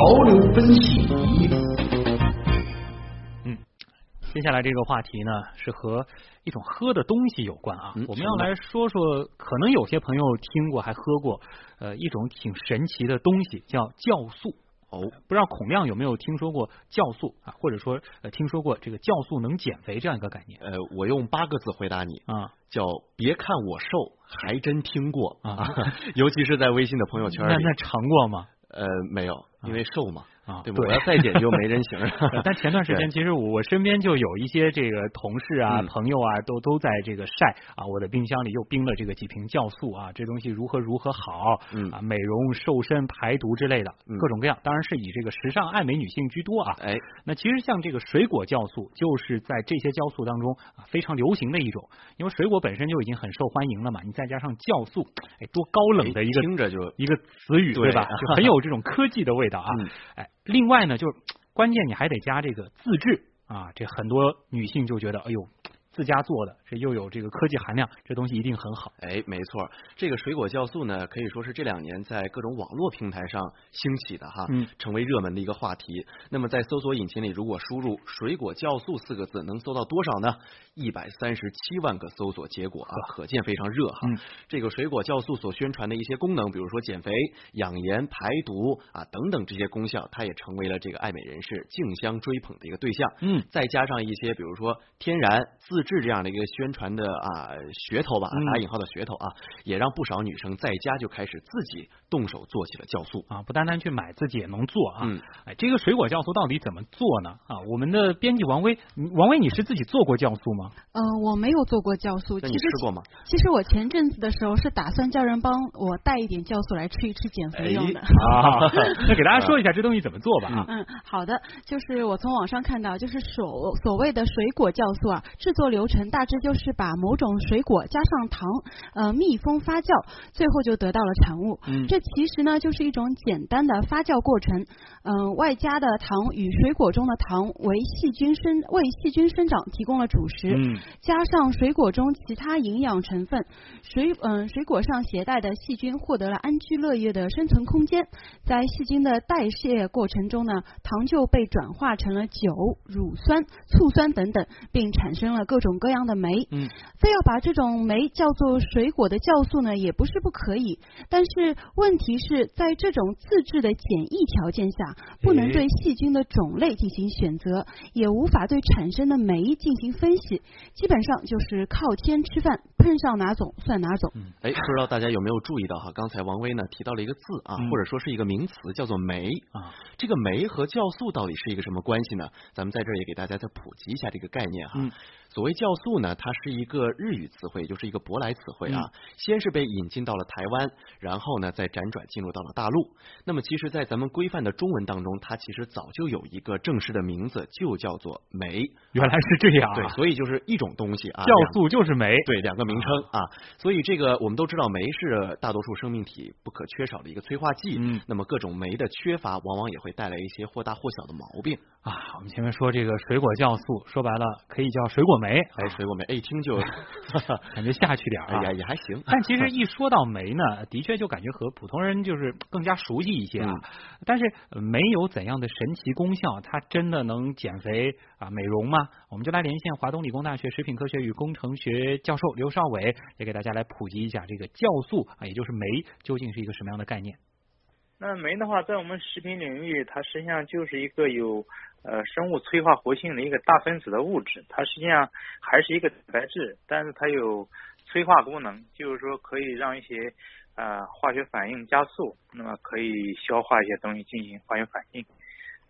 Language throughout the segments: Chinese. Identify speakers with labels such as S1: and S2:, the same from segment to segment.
S1: 潮流分析。
S2: 嗯，接下来这个话题呢是和一种喝的东西有关啊。
S3: 嗯
S2: 我们要来说说，可能有些朋友听过还喝过，呃，一种挺神奇的东西叫酵素。
S3: 哦，
S2: 不知道孔亮有没有听说过酵素啊，或者说呃听说过这个酵素能减肥这样一个概念
S3: 呃，我用八个字回答你，
S2: 啊？
S3: 叫别看我瘦，还真听过
S2: 啊，
S3: 尤其是在微信的朋友圈里。
S2: 那那尝过吗？
S3: 呃，没有，因为瘦嘛，
S2: 啊，
S3: 对吧？我要再减就没人行了。
S2: 但前段时间，其实我我身边就有一些这个同事啊、
S3: 嗯
S2: 朋友啊，都都在这个晒啊，我的冰箱里又冰了这个几瓶酵素啊，这东西如何如何好
S3: 嗯
S2: 啊，美容、瘦身、排毒之类的，
S3: 嗯
S2: 各种各样，当然是以这个时尚爱美女性居多啊。
S3: 哎，
S2: 那其实像这个水果酵素，就是在这些酵素当中啊非常流行的一种，因为水果本身就已经很受欢迎了嘛，你再加上酵素，哎，多高冷的一个
S3: 听着就
S2: 一个词语
S3: 对
S2: 吧？就很有这种科技的味道啊。
S3: 嗯
S2: 哎，另外呢，就是关键你还得加这个自制。啊，这很多女性就觉得，哎呦，自家做的，这又有这个科技含量，这东西一定很好。
S3: 哎，没错，这个水果酵素呢，可以说是这两年在各种网络平台上兴起的哈，
S2: 嗯
S3: 成为热门的一个话题。那么在搜索引擎里，如果输入“水果酵素”四个字，能搜到多少呢？一百三十七万个搜索结果啊，可见非常热哈。
S2: 嗯
S3: 这个水果酵素所宣传的一些功能，比如说减肥、养颜、排毒啊等等这些功效，它也成为了这个爱美人士竞相追捧的一个对象。
S2: 嗯
S3: 再加上一些比如说天然、自制这样的一个宣传的啊噱头吧，
S2: 嗯
S3: 打引号的噱头啊，也让不少女生在家就开始自己动手做起了酵素。
S2: 啊，不单单去买，自己也能做啊。
S3: 嗯，
S2: 哎，这个水果酵素到底怎么做呢？啊，我们的编辑王威，王威，你是自己做过酵素吗？
S4: 呃，我没有做过酵素，其实
S3: 你吃过吗？
S4: 其实我前阵子的时候是打算叫人帮我带一点酵素来吃一吃减肥用的。
S2: 啊，那给大家说一下这东西怎么做吧啊。
S4: 嗯，好的，就是我从网上看到，就是所所谓的水果酵素啊，制作流程大致就是把某种水果加上糖，呃，密封发酵，最后就得到了产物。
S2: 嗯
S4: 这其实呢就是一种简单的发酵过程，嗯、外加的糖与水果中的糖为细菌生为细菌生长提供了主食。
S2: 嗯
S4: 加上水果中其他营养成分，水嗯、水果上携带的细菌获得了安居乐业的生存空间，在细菌的代谢过程中呢，糖就被转化成了酒、乳酸、醋酸等等，并产生了各种各样的酶。
S2: 嗯，
S4: 非要把这种酶叫做水果的酵素呢，也不是不可以，但是问题是在这种自制的简易条件下，不能对细菌的种类进行选择，也无法对产生的酶进行分析，基本上就是靠天吃饭，碰上哪种算哪种。
S3: 哎，不知道大家有没有注意到哈？刚才王威呢提到了一个字啊，
S2: 嗯
S3: 或者说是一个名词，叫做酶。
S2: 啊，
S3: 这个酶和酵素到底是一个什么关系呢？咱们在这儿也给大家再普及一下这个概念哈。
S2: 嗯
S3: 所谓酵素呢，它是一个日语词汇，就是一个舶来词汇啊。先是被引进到了台湾，然后呢再辗转进入到了大陆。那么其实，在咱们规范的中文当中，它其实早就有一个正式的名字，就叫做酶。
S2: 原来是这样啊。
S3: 对，所以就是一种东西啊，
S2: 酵素就是酶。
S3: 对，两个名称啊，所以这个我们都知道，酶是大多数生命体不可缺少的一个催化剂。
S2: 嗯
S3: 那么各种酶的缺乏，往往也会带来一些或大或小的毛病。
S2: 啊，我们前面说这个水果酵素，说白了可以叫水果酶，
S3: 哎，水果酶，哎，一听就，
S2: 感觉下去点儿啊。
S3: 哎呀，也还行。
S2: 但其实一说到酶呢，的确就感觉和普通人就是更加熟悉一些啊。
S3: 嗯
S2: 但是没有怎样的神奇功效？它真的能减肥啊、美容吗？我们就来连线华东理工大学食品科学与工程学教授刘少伟，也给大家来普及一下这个酵素啊，也就是酶究竟是一个什么样的概念？
S5: 那酶的话，在我们食品领域，它实际上就是一个有呃生物催化活性的一个大分子的物质，它实际上还是一个蛋白质，但是它有催化功能，就是说可以让一些呃化学反应加速，那么可以消化一些东西进行化学反应。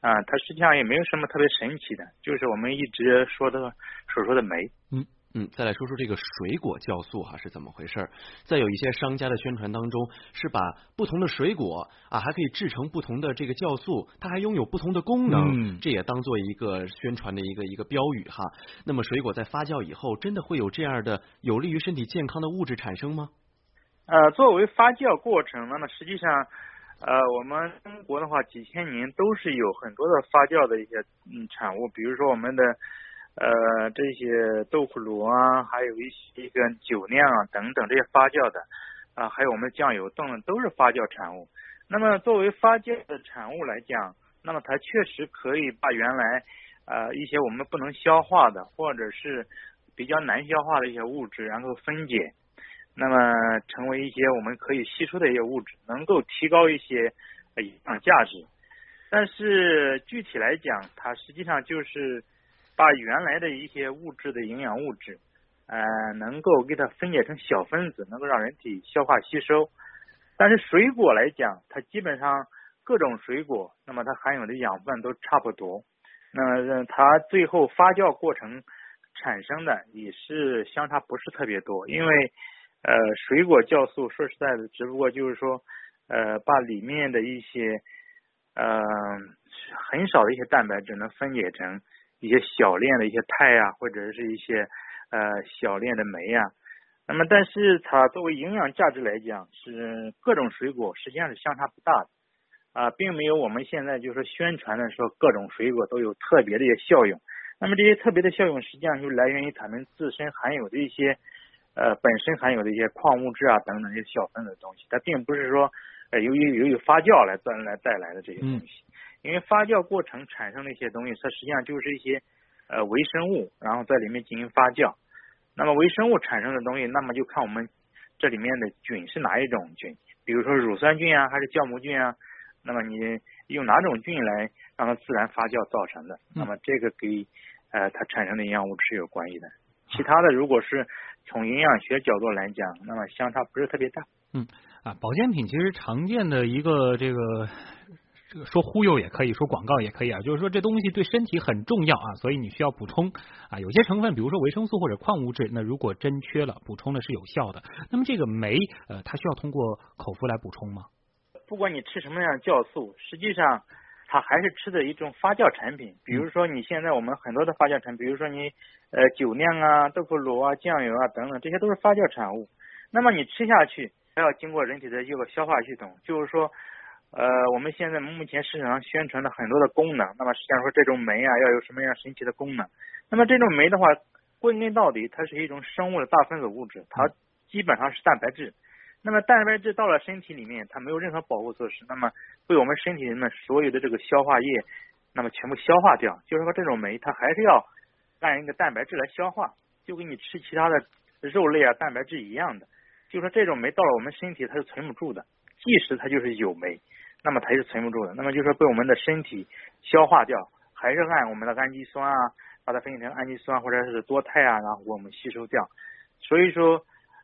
S5: 啊、它实际上也没有什么特别神奇的，就是我们一直说的所说的酶。
S3: 嗯，再来说说这个水果酵素哈是怎么回事儿？在有一些商家的宣传当中，是把不同的水果啊，还可以制成不同的这个酵素，它还拥有不同的功能，
S2: 嗯
S3: 这也当做一个宣传的一个一个标语哈。那么水果在发酵以后，真的会有这样的有利于身体健康的物质产生吗？
S5: 呃，作为发酵过程，那么实际上，呃，我们中国的话，几千年都是有很多的发酵的一些嗯产物，比如说我们的呃这些豆腐乳啊，还有一些这个酒酿啊等等这些发酵的啊、还有我们酱油等等都是发酵产物。那么作为发酵的产物来讲，那么它确实可以把原来呃一些我们不能消化的或者是比较难消化的一些物质，然后分解，那么成为一些我们可以吸收的一些物质，能够提高一些营养价值。但是具体来讲，它实际上就是把原来的一些物质的营养物质，呃，能够给它分解成小分子，能够让人体消化吸收。但是水果来讲，它基本上各种水果，那么它含有的养分都差不多。那么它最后发酵过程产生的也是相差不是特别多，因为呃水果酵素说实在的，只不过就是说呃把里面的一些呃很少的一些蛋白质能分解成一些小链的一些肽啊，或者是一些呃小链的酶啊。那么，但是它作为营养价值来讲，是各种水果实际上是相差不大的啊，并没有我们现在就是宣传的说各种水果都有特别的一些效用。那么这些特别的效用，实际上就来源于它们自身含有的一些呃本身含有的一些矿物质啊等等一些小分子的东西。它并不是说呃由于由于发酵来带来带来的这些东西，因为发酵过程产生的一些东西，它实际上就是一些呃微生物，然后在里面进行发酵。那么微生物产生的东西，那么就看我们这里面的菌是哪一种菌，比如说乳酸菌啊，还是酵母菌啊。那么你用哪种菌来让它自然发酵造成的？那么这个给呃它产生的营养物质是有关系的。其他的如果是从营养学角度来讲，那么相差不是特别大。
S2: 嗯啊，保健品其实常见的一个这个。这个说忽悠也可以说广告也可以啊，就是说这东西对身体很重要啊，所以你需要补充啊。有些成分，比如说维生素或者矿物质，那如果真缺了，补充的是有效的。那么这个酶，呃，它需要通过口服来补充吗？
S5: 不管你吃什么样的酵素，实际上它还是吃的一种发酵产品。比如说你现在我们很多的发酵产品，比如说你呃酒酿啊、豆腐乳啊、酱油啊等等，这些都是发酵产物。那么你吃下去，还要经过人体的一个消化系统，就是说。呃，我们现在目前市场上宣传的很多的功能，那么实际上说这种酶啊要有什么样神奇的功能？那么这种酶的话，归根到底它是一种生物的大分子物质，它基本上是蛋白质。那么蛋白质到了身体里面，它没有任何保护措施，那么被我们身体里面所有的这个消化液，那么全部消化掉。就是说这种酶它还是要按一个蛋白质来消化，就跟你吃其他的肉类啊蛋白质一样的。就说这种酶到了我们身体它是存不住的，即使它就是有酶。那么它是存不住的，那么就是被我们的身体消化掉，还是按我们的氨基酸啊，把它分解成氨基酸或者是多肽啊，然后我们吸收掉。所以说，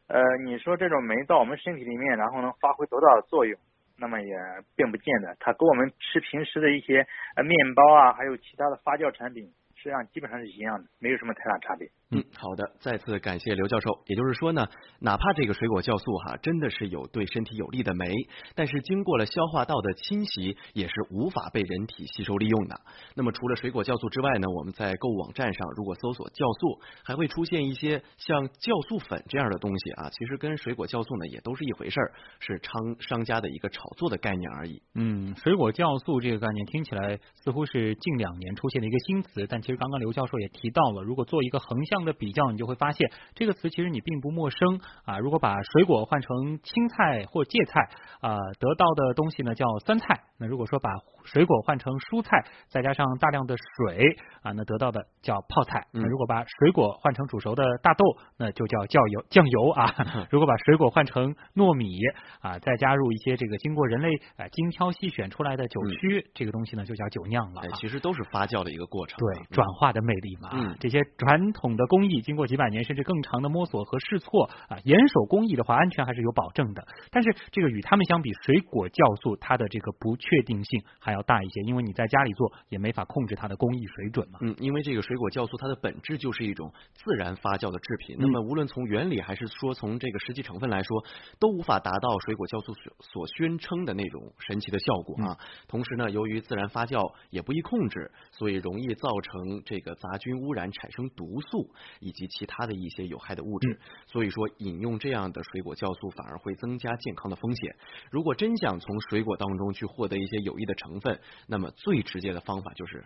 S5: 呃，你说这种酶到我们身体里面，然后能发挥多大的作用？那么也并不见得，它跟我们吃平时的一些呃面包啊，还有其他的发酵产品。实际上基本上是一样的，没有什么太大差别。
S3: 嗯，好的，再次感谢刘教授。也就是说呢，哪怕这个水果酵素哈真的是有对身体有利的酶，但是经过了消化道的侵袭，也是无法被人体吸收利用的。那么除了水果酵素之外呢，我们在购物网站上如果搜索酵素，还会出现一些像酵素粉这样的东西啊，其实跟水果酵素呢也都是一回事儿，是商商家的一个炒作的概念而已。
S2: 嗯，水果酵素这个概念听起来似乎是近两年出现的一个新词，但其实刚刚刘教授也提到了，如果做一个横向这样的比较，你就会发现这个词其实你并不陌生啊。如果把水果换成青菜或芥菜啊，得到的东西呢叫酸菜。那如果说把水果换成蔬菜，再加上大量的水啊，那得到的叫泡菜。那如果把水果换成煮熟的大豆，那就叫酱油 酱油啊。如果把水果换成糯米啊，再加入一些这个经过人类啊精挑细选出来的酒曲，这个东西呢就叫酒酿了。
S3: 其实都是发酵的一个过程。
S2: 对，转化的魅力嘛。嗯，这些传统的工艺经过几百年甚至更长的摸索和试错啊，严守工艺的话，安全还是有保证的。但是这个与他们相比，水果酵素它的这个不确定性还要大一些，因为你在家里做也没法控制它的工艺水准嘛。
S3: 嗯，因为这个水果酵素它的本质就是一种自然发酵的制品，那么无论从原理还是说从这个实际成分来说，都无法达到水果酵素所所宣称的那种神奇的效果啊。同时呢，由于自然发酵也不易控制，所以容易造成这个杂菌污染，产生毒素以及其他的一些有害的物质。所以说，饮用这样的水果酵素反而会增加健康的风险。如果真想从水果当中去获得一些有益的成分，那么最直接的方法就是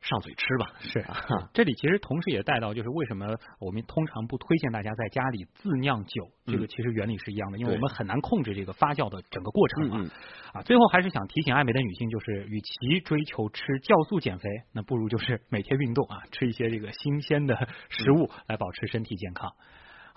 S3: 上嘴吃吧。
S2: 是
S3: 啊，
S2: 这里其实同时也带到，就是为什么我们通常不推荐大家在家里自酿酒，这个
S3: 嗯
S2: 其实原理是一样的，因为我们很难控制这个发酵的整个过程啊，最后还是想提醒爱美的女性，就是与其追求吃酵素减肥，那不如就是每天运动啊，吃一些这个新鲜的食物来保持身体健康。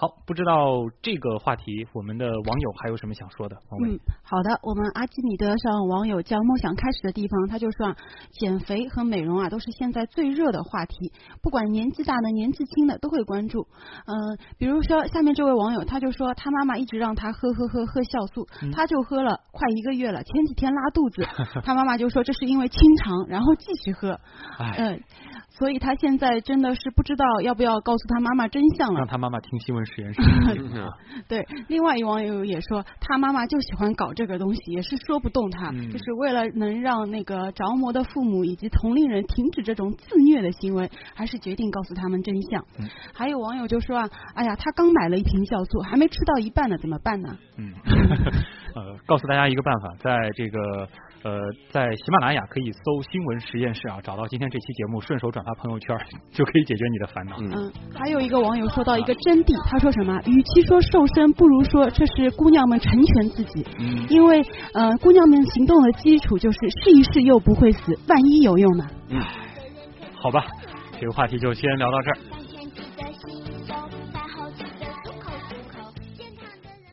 S2: 好，不知道这个话题，我们的网友还有什么想说的？
S4: 嗯，好的，我们阿基米德上网友叫梦想开始的地方，他就说啊，减肥和美容啊都是现在最热的话题，不管年纪大的、年纪轻的都会关注。嗯、比如说下面这位网友他就说，他妈妈一直让他喝喝喝喝酵素，
S2: 嗯
S4: 他就喝了快一个月了，前几天拉肚子，他妈妈就说这是因为清肠，然后继续喝，
S2: 哎，
S4: 嗯、所以他现在真的是不知道要不要告诉他妈妈真相了
S2: 让。他妈妈听新闻实验室。
S3: 嗯
S4: 对，另外一网友也说，他妈妈就喜欢搞这个东西，也是说不动他，
S2: 嗯
S4: 就是为了能让那个着魔的父母以及同龄人停止这种自虐的行为，还是决定告诉他们真相。
S2: 嗯
S4: 还有网友就说啊，哎呀，他刚买了一瓶酵素，还没吃到一半呢，怎么办呢？
S2: 嗯，呃，告诉大家一个办法，在这个呃，在喜马拉雅可以搜“新闻实验室”啊，找到今天这期节目，顺手转发朋友圈，就可以解决你的烦恼。
S3: 嗯
S4: 嗯，还有一个网友说到一个真谛，他说什么？与其说瘦身，不如说这是姑娘们成全自己，
S2: 嗯
S4: 因为呃，姑娘们行动的基础就是试一试又不会死，万一有用呢？
S2: 嗯好吧，这个话题就先聊到这儿。